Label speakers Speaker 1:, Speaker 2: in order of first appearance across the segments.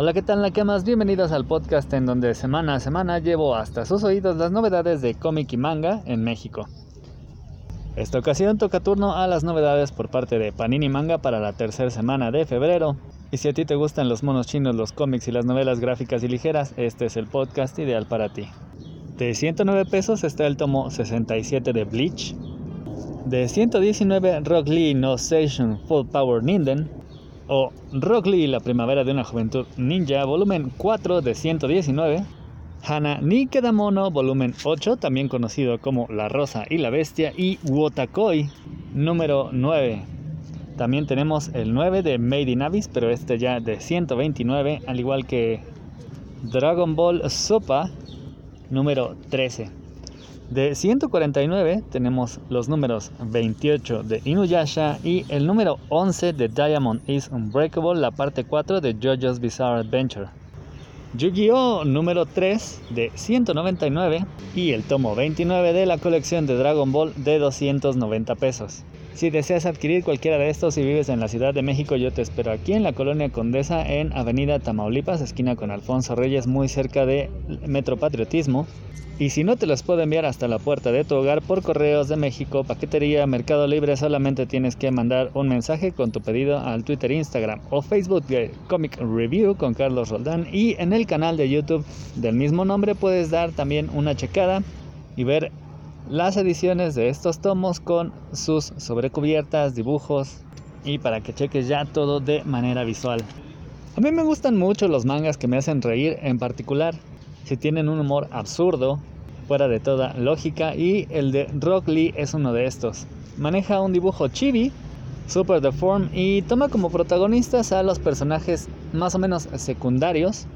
Speaker 1: Hola, ¿qué tal, más Bienvenidos al podcast en donde semana a semana llevo hasta sus oídos las novedades de cómic y manga en México. Esta ocasión toca turno a las novedades por parte de Panini Manga para la tercera semana de febrero. Y si a ti te gustan los monos chinos, los cómics y las novelas gráficas y ligeras, este es el podcast ideal para ti. De 109 pesos está el tomo 67 de Bleach. De 119 Rock Lee No Station Full Power Ninden o Rock Lee, la primavera de una juventud ninja, volumen 4 de 119. Hana Nikedamono, volumen 8, también conocido como La Rosa y la Bestia, y Wotakoi, número 9. También tenemos el 9 de Made in Abyss, pero este ya de 129, al igual que Dragon Ball Sopa, número 13. De 149 tenemos los números 28 de Inuyasha y el número 11 de Diamond is Unbreakable, la parte 4 de JoJo's Bizarre Adventure. Yu-Gi-Oh! número 3 de 199 y el tomo 29 de la colección de Dragon Ball de 290 pesos. Si deseas adquirir cualquiera de estos y vives en la Ciudad de México, yo te espero aquí en la Colonia Condesa en Avenida Tamaulipas, esquina con Alfonso Reyes, muy cerca de Metro Patriotismo. Y si no te los puedo enviar hasta la puerta de tu hogar por correos de México, paquetería, Mercado Libre, solamente tienes que mandar un mensaje con tu pedido al Twitter, Instagram o Facebook de Comic Review con Carlos Roldán. Y en el canal de YouTube del mismo nombre puedes dar también una checada y ver las ediciones de estos tomos con sus sobrecubiertas, dibujos y para que cheques ya todo de manera visual. A mí me gustan mucho los mangas que me hacen reír en particular si tienen un humor absurdo, fuera de toda lógica, y el de Rock Lee es uno de estos. Maneja un dibujo chibi, super deform, y toma como protagonistas a los personajes más o menos secundarios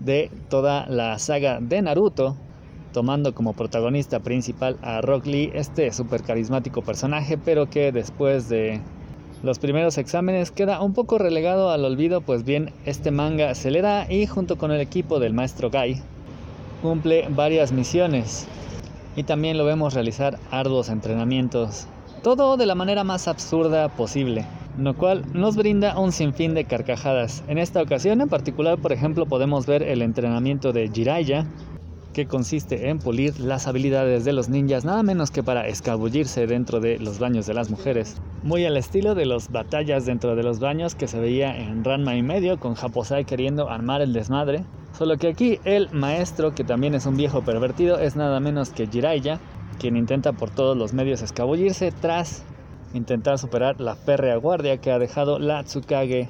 Speaker 1: de toda la saga de Naruto, tomando como protagonista principal a Rock Lee, este super carismático personaje, pero que después de los primeros exámenes queda un poco relegado al olvido, pues bien, este manga se le da y junto con el equipo del maestro Guy, cumple varias misiones y también lo vemos realizar arduos entrenamientos, todo de la manera más absurda posible, lo cual nos brinda un sinfín de carcajadas. En esta ocasión en particular, por ejemplo, podemos ver el entrenamiento de Jiraiya, que consiste en pulir las habilidades de los ninjas nada menos que para escabullirse dentro de los baños de las mujeres, muy al estilo de las batallas dentro de los baños que se veía en Ranma y medio con Japosai queriendo armar el desmadre, solo que aquí el maestro, que también es un viejo pervertido, es nada menos que Jiraiya, quien intenta por todos los medios escabullirse tras intentar superar la férrea guardia que ha dejado la Tsukage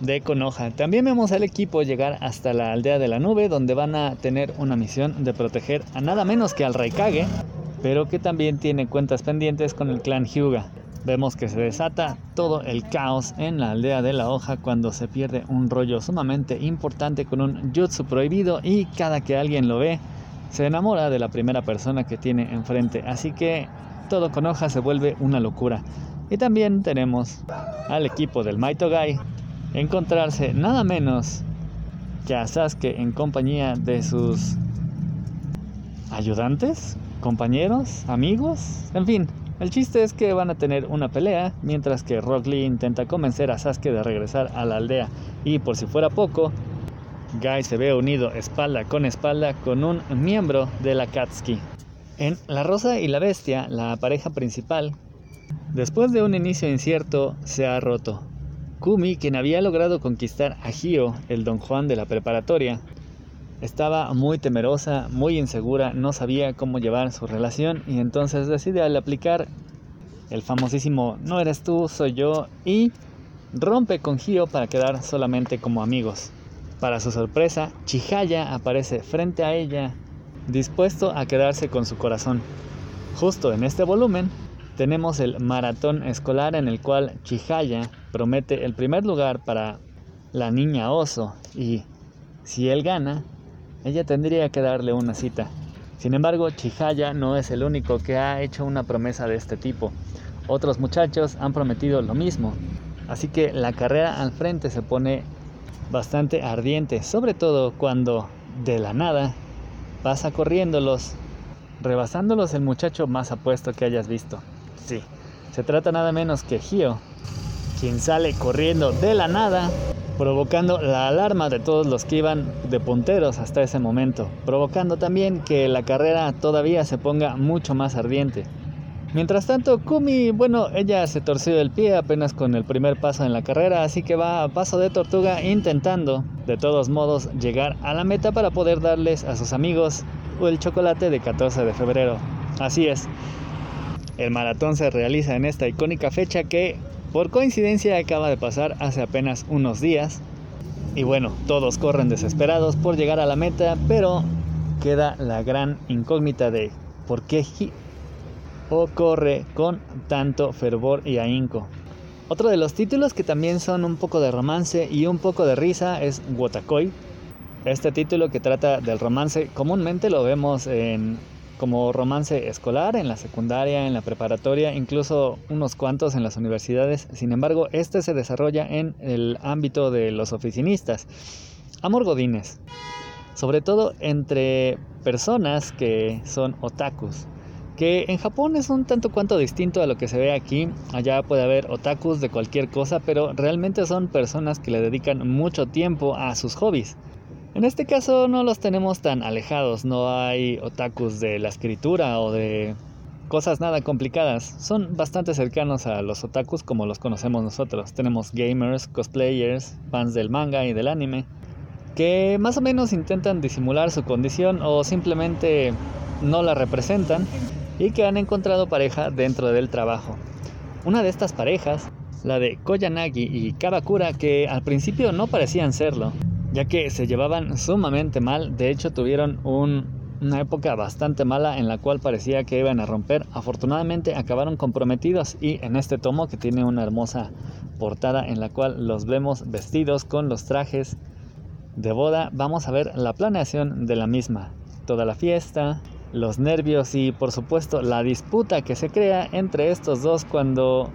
Speaker 1: de Konoha. También vemos al equipo llegar hasta la aldea de la nube donde van a tener una misión de proteger a nada menos que al Raikage, pero que también tiene cuentas pendientes con el clan Hyuga. Vemos que se desata todo el caos en la aldea de la hoja cuando se pierde un rollo sumamente importante con un jutsu prohibido y cada que alguien lo ve se enamora de la primera persona que tiene enfrente. Así que todo con hoja se vuelve una locura. Y también tenemos al equipo del Maito Gai encontrarse nada menos que a Sasuke en compañía de sus ayudantes, compañeros, amigos, en fin. El chiste es que van a tener una pelea mientras que Rock Lee intenta convencer a Sasuke de regresar a la aldea y por si fuera poco, Guy se ve unido espalda con espalda con un miembro de la Katsuki. En La Rosa y la Bestia, la pareja principal, después de un inicio incierto, se ha roto. Kumi, quien había logrado conquistar a Hio, el don Juan de la preparatoria, estaba muy temerosa, muy insegura, no sabía cómo llevar su relación y entonces decide aplicar el famosísimo no eres tú, soy yo y rompe con Hio para quedar solamente como amigos. Para su sorpresa, Chihaya aparece frente a ella, dispuesto a quedarse con su corazón. Justo en este volumen, tenemos el maratón escolar en el cual Chihaya promete el primer lugar para la niña oso y si él gana, ella tendría que darle una cita. Sin embargo, Chihaya no es el único que ha hecho una promesa de este tipo. Otros muchachos han prometido lo mismo. Así que la carrera al frente se pone bastante ardiente, sobre todo cuando de la nada pasa corriéndolos, rebasándolos el muchacho más apuesto que hayas visto. Se trata nada menos que Hio, quien sale corriendo de la nada provocando la alarma de todos los que iban de punteros hasta ese momento, provocando también que la carrera todavía se ponga mucho más ardiente. Mientras tanto, Kumi, bueno, ella se torció el pie apenas con el primer paso en la carrera, así que va a paso de tortuga intentando, de todos modos, llegar a la meta para poder darles a sus amigos el chocolate de 14 de febrero. Así es, el maratón se realiza en esta icónica fecha que, por coincidencia, acaba de pasar hace apenas unos días. Y bueno, todos corren desesperados por llegar a la meta, pero queda la gran incógnita de por qué o corre con tanto fervor y ahínco. Otro de los títulos que también son un poco de romance y un poco de risa es Wotakoi. Este título que trata del romance comúnmente lo vemos en, como romance escolar en la secundaria, en la preparatoria, incluso unos cuantos en las universidades. Sin embargo, este se desarrolla en el ámbito de los oficinistas. Amor Godines. Sobre todo entre personas que son otakus que en Japón es un tanto cuanto distinto a lo que se ve aquí. Allá puede haber otakus de cualquier cosa, pero realmente son personas que le dedican mucho tiempo a sus hobbies. En este caso no los tenemos tan alejados, no hay otakus de la escritura o de cosas nada complicadas. Son bastante cercanos a los otakus como los conocemos nosotros. Tenemos gamers, cosplayers, fans del manga y del anime, que más o menos intentan disimular su condición o simplemente no la representan y que han encontrado pareja dentro del trabajo. Una de estas parejas, la de Koyanagi y Kabakura, que al principio no parecían serlo, ya que se llevaban sumamente mal, de hecho tuvieron una época bastante mala en la cual parecía que iban a romper, afortunadamente acabaron comprometidos y en este tomo que tiene una hermosa portada en la cual los vemos vestidos con los trajes de boda, vamos a ver la planeación de la misma, toda la fiesta, los nervios y por supuesto la disputa que se crea entre estos dos cuando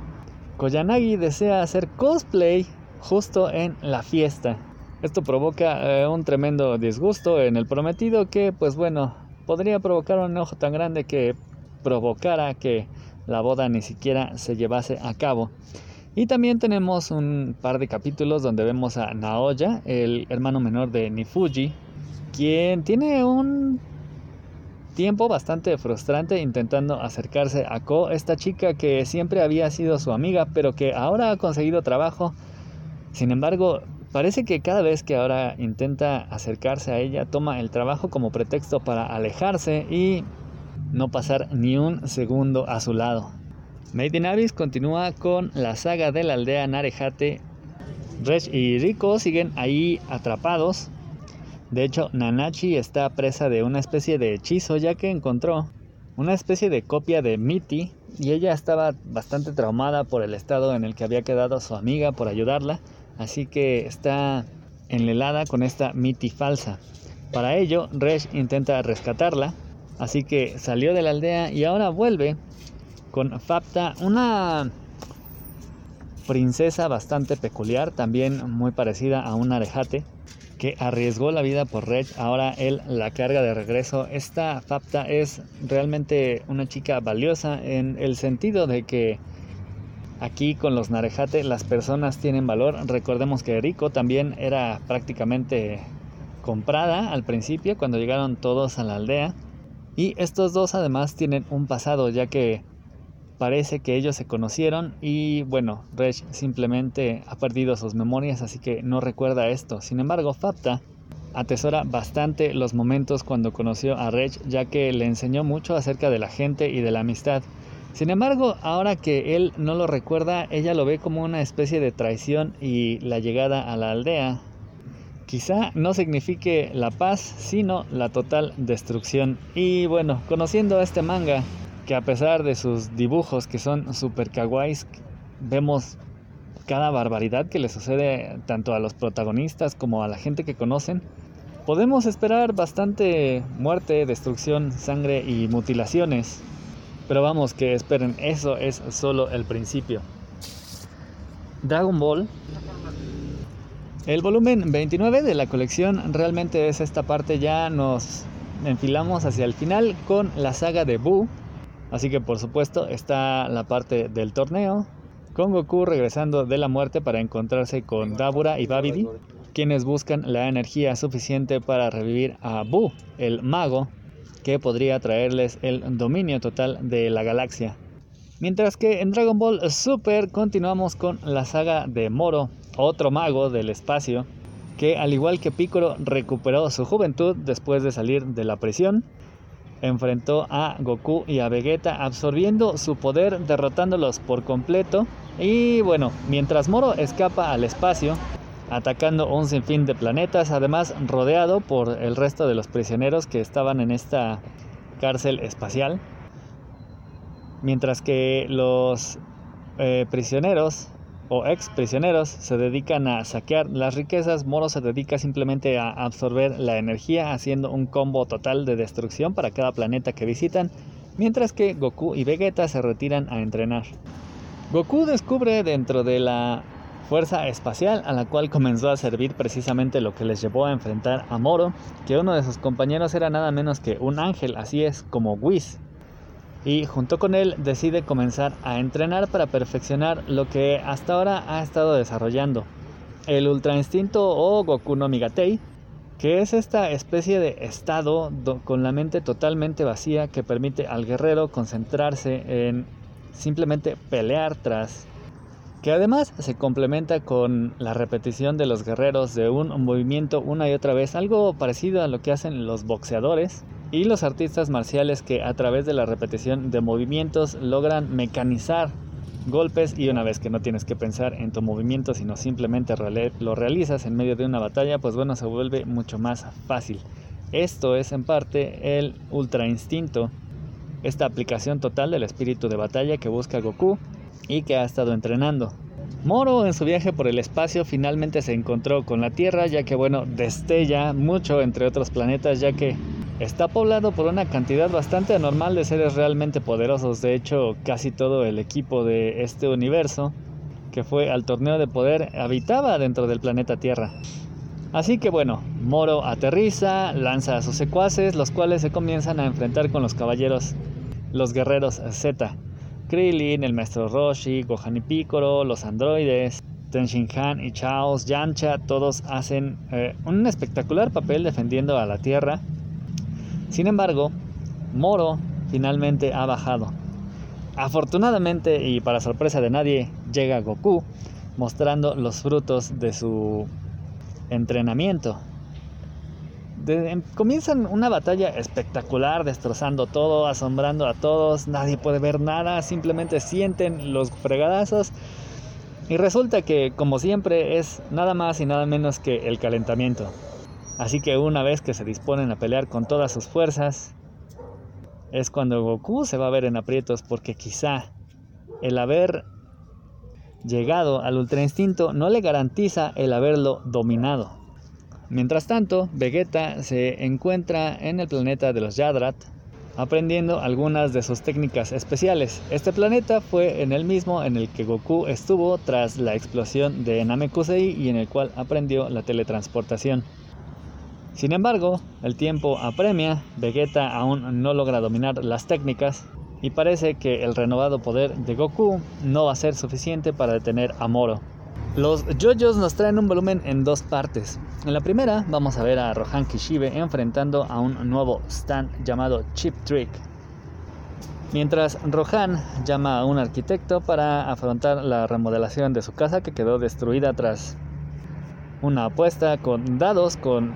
Speaker 1: Koyanagi desea hacer cosplay justo en la fiesta. Esto provoca eh, un tremendo disgusto en el prometido que pues bueno, podría provocar un enojo tan grande que provocara que la boda ni siquiera se llevase a cabo. Y también tenemos un par de capítulos donde vemos a Naoya, el hermano menor de Nifuji, quien tiene un tiempo bastante frustrante intentando acercarse a Ko, esta chica que siempre había sido su amiga, pero que ahora ha conseguido trabajo. Sin embargo, parece que cada vez que ahora intenta acercarse a ella, toma el trabajo como pretexto para alejarse y no pasar ni un segundo a su lado. Made in Abyss continúa con la saga de la aldea Narejate. Rech y Rico siguen ahí atrapados de hecho, Nanachi está presa de una especie de hechizo ya que encontró una especie de copia de Mitty y ella estaba bastante traumada por el estado en el que había quedado su amiga por ayudarla, así que está enlelada con esta Mitty falsa. Para ello, Resh intenta rescatarla, así que salió de la aldea y ahora vuelve con Fapta, una princesa bastante peculiar, también muy parecida a un arejate que arriesgó la vida por Red, ahora él la carga de regreso. Esta Fapta es realmente una chica valiosa en el sentido de que aquí con los Narejate las personas tienen valor. Recordemos que Rico también era prácticamente comprada al principio cuando llegaron todos a la aldea. Y estos dos además tienen un pasado ya que parece que ellos se conocieron y bueno, Resh simplemente ha perdido sus memorias así que no recuerda esto. Sin embargo, Fapta atesora bastante los momentos cuando conoció a Resh ya que le enseñó mucho acerca de la gente y de la amistad. Sin embargo, ahora que él no lo recuerda, ella lo ve como una especie de traición y la llegada a la aldea. Quizá no signifique la paz, sino la total destrucción. Y bueno, conociendo a este manga, que a pesar de sus dibujos que son super kawaiis, vemos cada barbaridad que le sucede tanto a los protagonistas como a la gente que conocen, podemos esperar bastante muerte, destrucción, sangre y mutilaciones. Pero vamos, que esperen, eso es solo el principio. Dragon Ball. El volumen 29 de la colección realmente es esta parte, ya nos enfilamos hacia el final con la saga de Buu Así que por supuesto está la parte del torneo, con Goku regresando de la muerte para encontrarse con Dabura y Babidi, quienes buscan la energía suficiente para revivir a Buu, el mago, que podría traerles el dominio total de la galaxia. Mientras que en Dragon Ball Super continuamos con la saga de Moro, otro mago del espacio, que al igual que Piccolo recuperó su juventud después de salir de la prisión, enfrentó a Goku y a Vegeta absorbiendo su poder, derrotándolos por completo. Y bueno, mientras Moro escapa al espacio, atacando un sinfín de planetas, además rodeado por el resto de los prisioneros que estaban en esta cárcel espacial. Mientras que los eh, prisioneros o ex prisioneros se dedican a saquear las riquezas, Moro se dedica simplemente a absorber la energía haciendo un combo total de destrucción para cada planeta que visitan, mientras que Goku y Vegeta se retiran a entrenar. Goku descubre dentro de la fuerza espacial a la cual comenzó a servir precisamente lo que les llevó a enfrentar a Moro, que uno de sus compañeros era nada menos que un ángel, así es como Whis. Y junto con él decide comenzar a entrenar para perfeccionar lo que hasta ahora ha estado desarrollando, el Ultra Instinto o Goku no Migatei, que es esta especie de estado con la mente totalmente vacía que permite al guerrero concentrarse en simplemente pelear tras que además se complementa con la repetición de los guerreros de un movimiento una y otra vez, algo parecido a lo que hacen los boxeadores y los artistas marciales que a través de la repetición de movimientos logran mecanizar golpes y una vez que no tienes que pensar en tu movimiento sino simplemente lo realizas en medio de una batalla, pues bueno, se vuelve mucho más fácil. Esto es en parte el ultra instinto, esta aplicación total del espíritu de batalla que busca Goku y que ha estado entrenando. Moro en su viaje por el espacio finalmente se encontró con la Tierra ya que bueno, destella mucho entre otros planetas ya que está poblado por una cantidad bastante anormal de seres realmente poderosos. De hecho, casi todo el equipo de este universo que fue al torneo de poder habitaba dentro del planeta Tierra. Así que bueno, Moro aterriza, lanza a sus secuaces, los cuales se comienzan a enfrentar con los caballeros, los guerreros Z. Krillin, el maestro Roshi, Gohan y Piccolo, los androides, Tenshin Han y Chaos, Yancha, todos hacen eh, un espectacular papel defendiendo a la Tierra. Sin embargo, Moro finalmente ha bajado. Afortunadamente y para sorpresa de nadie, llega Goku mostrando los frutos de su entrenamiento. Comienzan una batalla espectacular, destrozando todo, asombrando a todos, nadie puede ver nada, simplemente sienten los fregadazos. Y resulta que, como siempre, es nada más y nada menos que el calentamiento. Así que una vez que se disponen a pelear con todas sus fuerzas, es cuando Goku se va a ver en aprietos porque quizá el haber llegado al Ultra Instinto no le garantiza el haberlo dominado. Mientras tanto, Vegeta se encuentra en el planeta de los Yadrat, aprendiendo algunas de sus técnicas especiales. Este planeta fue el mismo en el que Goku estuvo tras la explosión de Namekusei y en el cual aprendió la teletransportación. Sin embargo, el tiempo apremia, Vegeta aún no logra dominar las técnicas y parece que el renovado poder de Goku no va a ser suficiente para detener a Moro. Los JoJo's nos traen un volumen en dos partes. En la primera vamos a ver a Rohan Kishibe enfrentando a un nuevo stand llamado Chip Trick. Mientras Rohan llama a un arquitecto para afrontar la remodelación de su casa que quedó destruida tras una apuesta con dados con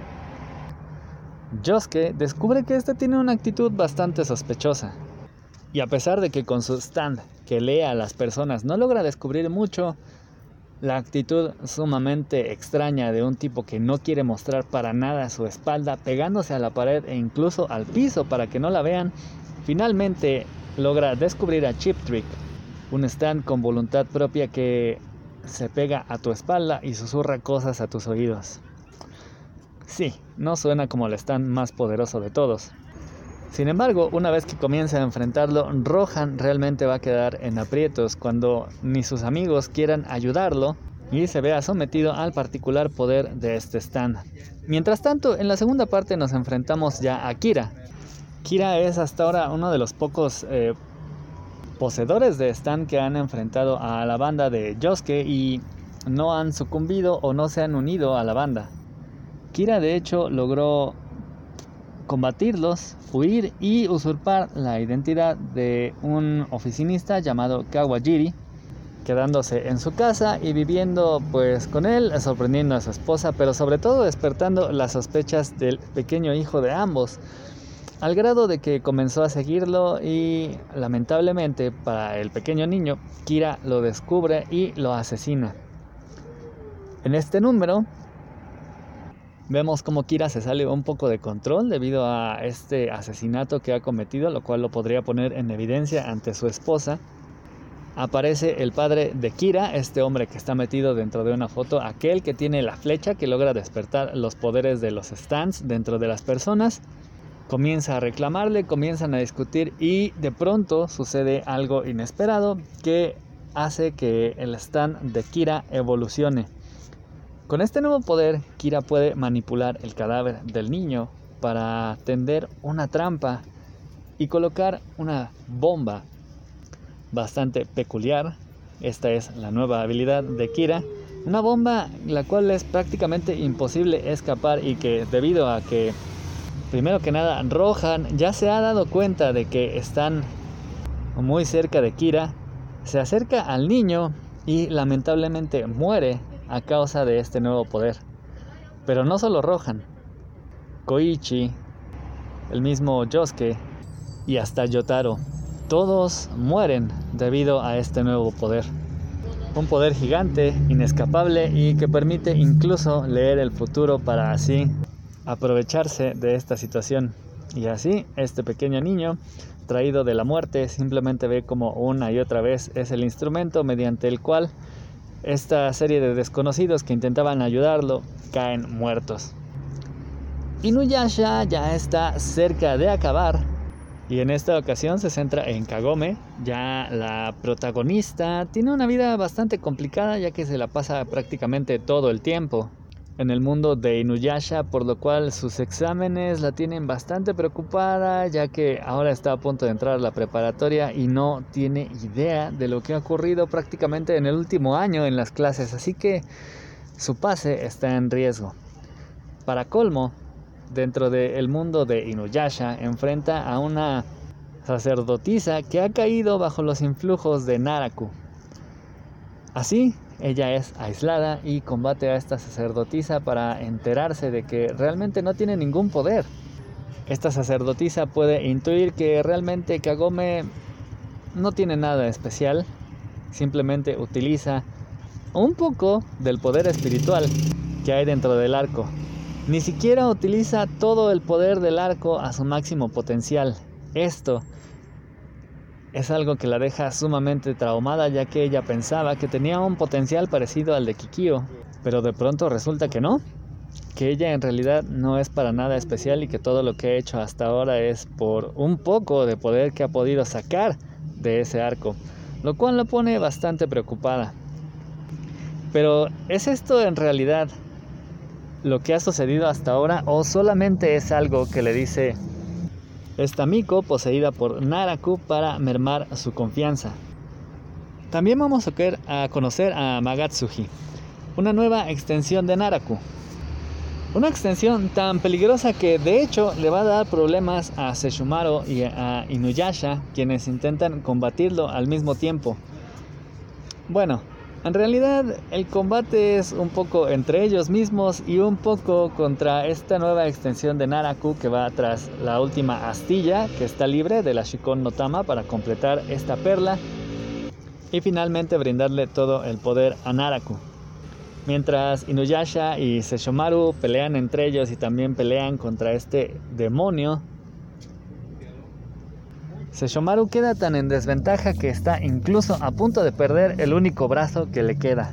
Speaker 1: Josuke, descubre que este tiene una actitud bastante sospechosa. Y a pesar de que con su stand que lee a las personas no logra descubrir mucho, la actitud sumamente extraña de un tipo que no quiere mostrar para nada su espalda, pegándose a la pared e incluso al piso para que no la vean, finalmente logra descubrir a Chip Trick, un stand con voluntad propia que se pega a tu espalda y susurra cosas a tus oídos. Sí, no suena como el stand más poderoso de todos, sin embargo, una vez que comienza a enfrentarlo, Rohan realmente va a quedar en aprietos cuando ni sus amigos quieran ayudarlo y se vea sometido al particular poder de este stand. Mientras tanto, en la segunda parte nos enfrentamos ya a Kira. Kira es hasta ahora uno de los pocos eh, poseedores de stand que han enfrentado a la banda de Yosuke y no han sucumbido o no se han unido a la banda. Kira de hecho logró combatirlos, huir y usurpar la identidad de un oficinista llamado Kawajiri, quedándose en su casa y viviendo pues con él, sorprendiendo a su esposa, pero sobre todo despertando las sospechas del pequeño hijo de ambos, al grado de que comenzó a seguirlo y lamentablemente para el pequeño niño, Kira lo descubre y lo asesina. En este número vemos como Kira se sale un poco de control debido a este asesinato que ha cometido, lo cual lo podría poner en evidencia ante su esposa. Aparece el padre de Kira, este hombre que está metido dentro de una foto, aquel que tiene la flecha que logra despertar los poderes de los stands dentro de las personas comienza a reclamarle, comienzan a discutir y de pronto sucede algo inesperado que hace que el stand de Kira evolucione. Con este nuevo poder, Kira puede manipular el cadáver del niño para tender una trampa y colocar una bomba bastante peculiar. Esta es la nueva habilidad de Kira. Una bomba la cual es prácticamente imposible escapar y que debido a que primero que nada, Rohan ya se ha dado cuenta de que están muy cerca de Kira, se acerca al niño y lamentablemente muere a causa de este nuevo poder. Pero no solo Rohan, Koichi, el mismo Yosuke y hasta Yotaro, todos mueren debido a este nuevo poder. Un poder gigante, inescapable y que permite incluso leer el futuro para así aprovecharse de esta situación. Y así, este pequeño niño, traído de la muerte, simplemente ve como una y otra vez es el instrumento mediante el cual esta serie de desconocidos que intentaban ayudarlo caen muertos. Inuyasha ya está cerca de acabar y en esta ocasión se centra en Kagome, ya la protagonista tiene una vida bastante complicada ya que se la pasa prácticamente todo el tiempo en el mundo de Inuyasha, por lo cual sus exámenes la tienen bastante preocupada, ya que ahora está a punto de entrar a la preparatoria y no tiene idea de lo que ha ocurrido prácticamente en el último año en las clases, así que su pase está en riesgo. Para colmo, dentro del mundo de Inuyasha, enfrenta a una sacerdotisa que ha caído bajo los influjos de Naraku. Así, ella es aislada y combate a esta sacerdotisa para enterarse de que realmente no tiene ningún poder. Esta sacerdotisa puede intuir que realmente Kagome no tiene nada especial, simplemente utiliza un poco del poder espiritual que hay dentro del arco. Ni siquiera utiliza todo el poder del arco a su máximo potencial. Esto es algo que la deja sumamente traumada ya que ella pensaba que tenía un potencial parecido al de Kikio, pero de pronto resulta que no, que ella en realidad no es para nada especial y que todo lo que ha hecho hasta ahora es por un poco de poder que ha podido sacar de ese arco, lo cual la pone bastante preocupada. Pero ¿es esto en realidad lo que ha sucedido hasta ahora o solamente es algo que le dice esta Miko poseída por Naraku para mermar su confianza. También vamos a conocer a Magatsuji, una nueva extensión de Naraku. Una extensión tan peligrosa que de hecho le va a dar problemas a Seshumaru y a Inuyasha, quienes intentan combatirlo al mismo tiempo. Bueno, en realidad el combate es un poco entre ellos mismos y un poco contra esta nueva extensión de Naraku que va tras la última astilla que está libre de la Shikon Notama para completar esta perla y finalmente brindarle todo el poder a Naraku. Mientras Inuyasha y Seshomaru pelean entre ellos y también pelean contra este demonio Seshomaru queda tan en desventaja que está incluso a punto de perder el único brazo que le queda.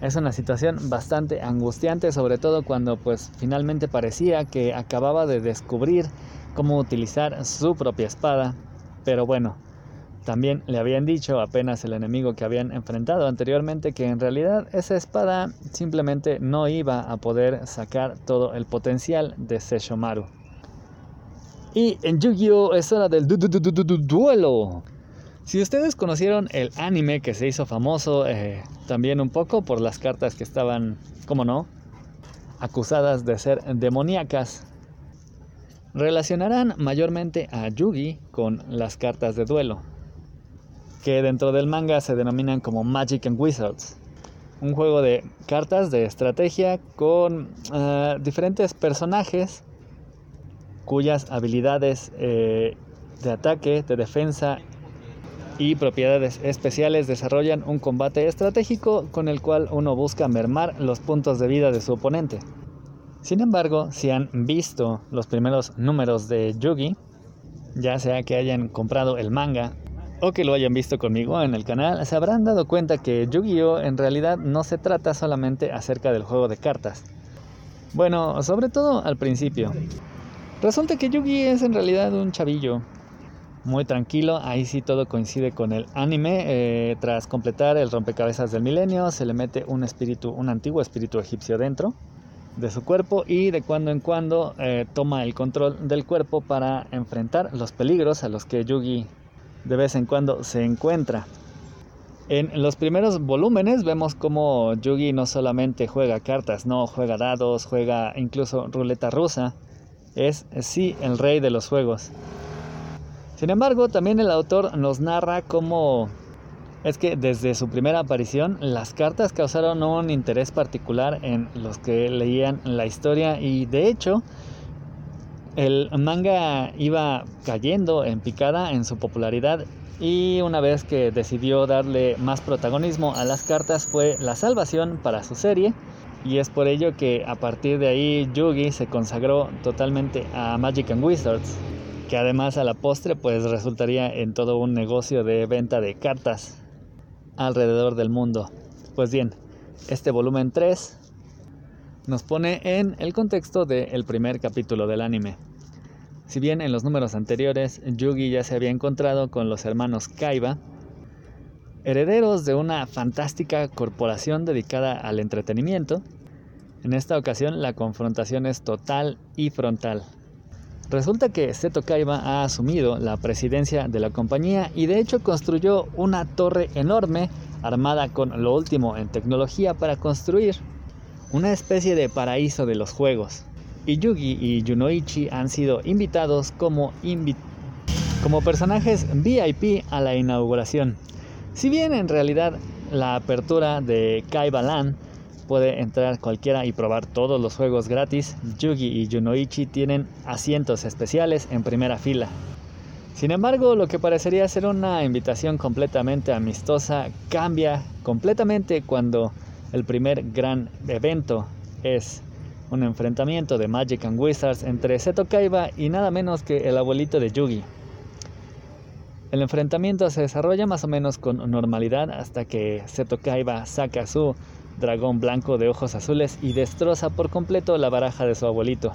Speaker 1: Es una situación bastante angustiante, sobre todo cuando pues finalmente parecía que acababa de descubrir cómo utilizar su propia espada. Pero bueno, también le habían dicho apenas el enemigo que habían enfrentado anteriormente que en realidad esa espada simplemente no iba a poder sacar todo el potencial de Seshomaru. Y en Yu-Gi-Oh! es hora del du -du -du duelo. Si ustedes conocieron el anime que se hizo famoso eh, también un poco por las cartas que estaban, como no, acusadas de ser demoníacas, relacionarán mayormente a Yugi con las cartas de duelo, que dentro del manga se denominan como Magic and Wizards. Un juego de cartas de estrategia con eh, diferentes personajes cuyas habilidades eh, de ataque, de defensa y propiedades especiales desarrollan un combate estratégico con el cual uno busca mermar los puntos de vida de su oponente. Sin embargo, si han visto los primeros números de Yugi, ya sea que hayan comprado el manga o que lo hayan visto conmigo en el canal, se habrán dado cuenta que Yu-Gi-Oh en realidad no se trata solamente acerca del juego de cartas. Bueno, sobre todo al principio. Resulta que Yugi es en realidad un chavillo muy tranquilo, ahí sí todo coincide con el anime. Eh, tras completar el rompecabezas del milenio, se le mete un espíritu, un antiguo espíritu egipcio dentro de su cuerpo y de cuando en cuando eh, toma el control del cuerpo para enfrentar los peligros a los que Yugi de vez en cuando se encuentra. En los primeros volúmenes vemos como Yugi no solamente juega cartas, no juega dados, juega incluso ruleta rusa. Es sí el rey de los juegos. Sin embargo, también el autor nos narra cómo es que desde su primera aparición las cartas causaron un interés particular en los que leían la historia y de hecho el manga iba cayendo en picada en su popularidad y una vez que decidió darle más protagonismo a las cartas fue la salvación para su serie y es por ello que a partir de ahí Yugi se consagró totalmente a Magic and Wizards que además a la postre pues resultaría en todo un negocio de venta de cartas alrededor del mundo. Pues bien, este volumen 3 nos pone en el contexto del primer capítulo del anime. Si bien en los números anteriores Yugi ya se había encontrado con los hermanos Kaiba, herederos de una fantástica corporación dedicada al entretenimiento, en esta ocasión la confrontación es total y frontal. Resulta que Seto Kaiba ha asumido la presidencia de la compañía y de hecho construyó una torre enorme armada con lo último en tecnología para construir una especie de paraíso de los juegos y Yugi y Junoichi han sido invitados como, como personajes VIP a la inauguración. Si bien en realidad la apertura de Kaiba Land puede entrar cualquiera y probar todos los juegos gratis, Yugi y Junoichi tienen asientos especiales en primera fila. Sin embargo, lo que parecería ser una invitación completamente amistosa cambia completamente cuando el primer gran evento es un enfrentamiento de Magic and Wizards entre Seto Kaiba y nada menos que el abuelito de Yugi. El enfrentamiento se desarrolla más o menos con normalidad hasta que Seto Kaiba saca su dragón blanco de ojos azules y destroza por completo la baraja de su abuelito.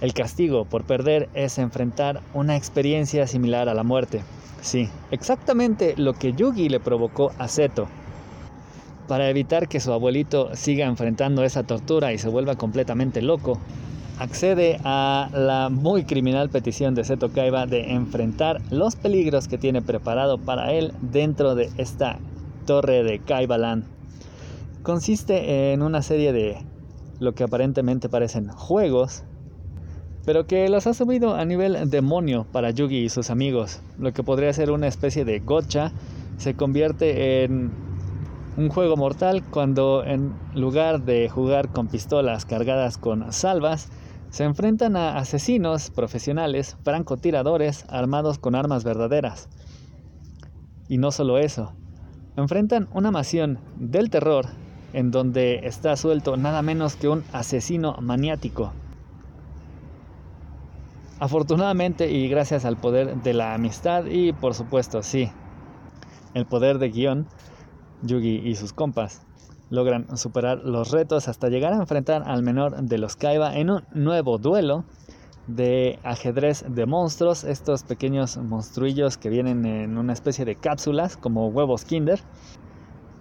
Speaker 1: El castigo por perder es enfrentar una experiencia similar a la muerte. Sí, exactamente lo que Yugi le provocó a Seto para evitar que su abuelito siga enfrentando esa tortura y se vuelva completamente loco, accede a la muy criminal petición de Seto Kaiba de enfrentar los peligros que tiene preparado para él dentro de esta torre de Kaiba Land. Consiste en una serie de lo que aparentemente parecen juegos, pero que los ha subido a nivel demonio para Yugi y sus amigos. Lo que podría ser una especie de gotcha se convierte en un juego mortal cuando en lugar de jugar con pistolas cargadas con salvas, se enfrentan a asesinos profesionales, francotiradores armados con armas verdaderas. Y no solo eso, enfrentan una masión del terror en donde está suelto nada menos que un asesino maniático. Afortunadamente y gracias al poder de la amistad y por supuesto sí, el poder de guion, Yugi y sus compas logran superar los retos hasta llegar a enfrentar al menor de los Kaiba en un nuevo duelo de ajedrez de monstruos, estos pequeños monstruillos que vienen en una especie de cápsulas como huevos Kinder.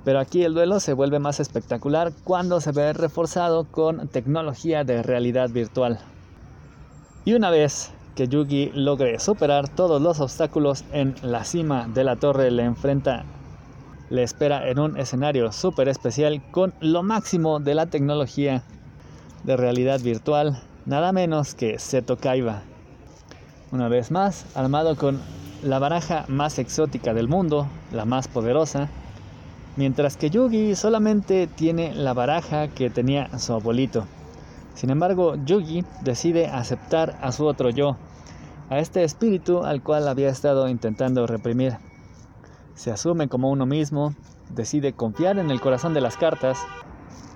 Speaker 1: Pero aquí el duelo se vuelve más espectacular cuando se ve reforzado con tecnología de realidad virtual. Y una vez que Yugi logre superar todos los obstáculos en la cima de la torre le enfrenta le espera en un escenario súper especial con lo máximo de la tecnología de realidad virtual, nada menos que Seto Kaiba. Una vez más, armado con la baraja más exótica del mundo, la más poderosa, mientras que Yugi solamente tiene la baraja que tenía su abuelito. Sin embargo, Yugi decide aceptar a su otro yo, a este espíritu al cual había estado intentando reprimir se asume como uno mismo, decide confiar en el corazón de las cartas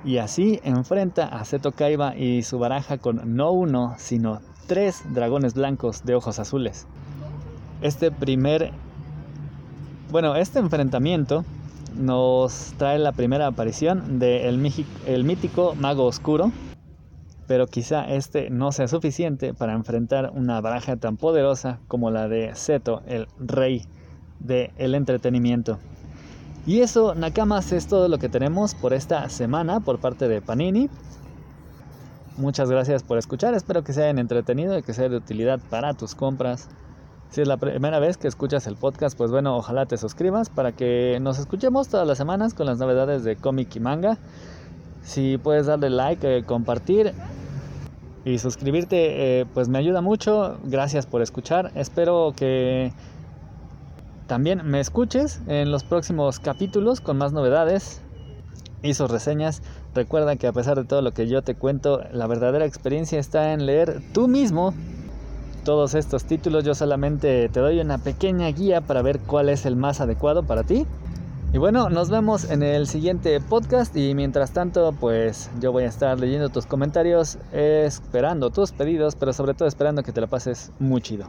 Speaker 1: y así enfrenta a Seto Kaiba y su baraja con no uno, sino tres dragones blancos de ojos azules. Este primer, bueno, este enfrentamiento nos trae la primera aparición del de el mítico mago oscuro, pero quizá este no sea suficiente para enfrentar una baraja tan poderosa como la de Seto, el rey del el entretenimiento. Y eso, Nakamas, es todo lo que tenemos por esta semana por parte de Panini. Muchas gracias por escuchar, espero que se hayan entretenido y que sea de utilidad para tus compras. Si es la primera vez que escuchas el podcast, pues bueno, ojalá te suscribas para que nos escuchemos todas las semanas con las novedades de cómic y manga. Si puedes darle like, eh, compartir y suscribirte, eh, pues me ayuda mucho. Gracias por escuchar. Espero que también me escuches en los próximos capítulos con más novedades y sus reseñas. Recuerda que a pesar de todo lo que yo te cuento, la verdadera experiencia está en leer tú mismo todos estos títulos. Yo solamente te doy una pequeña guía para ver cuál es el más adecuado para ti. Y bueno, nos vemos en el siguiente podcast y mientras tanto, pues yo voy a estar leyendo tus comentarios, esperando tus pedidos, pero sobre todo esperando que te la pases muy chido.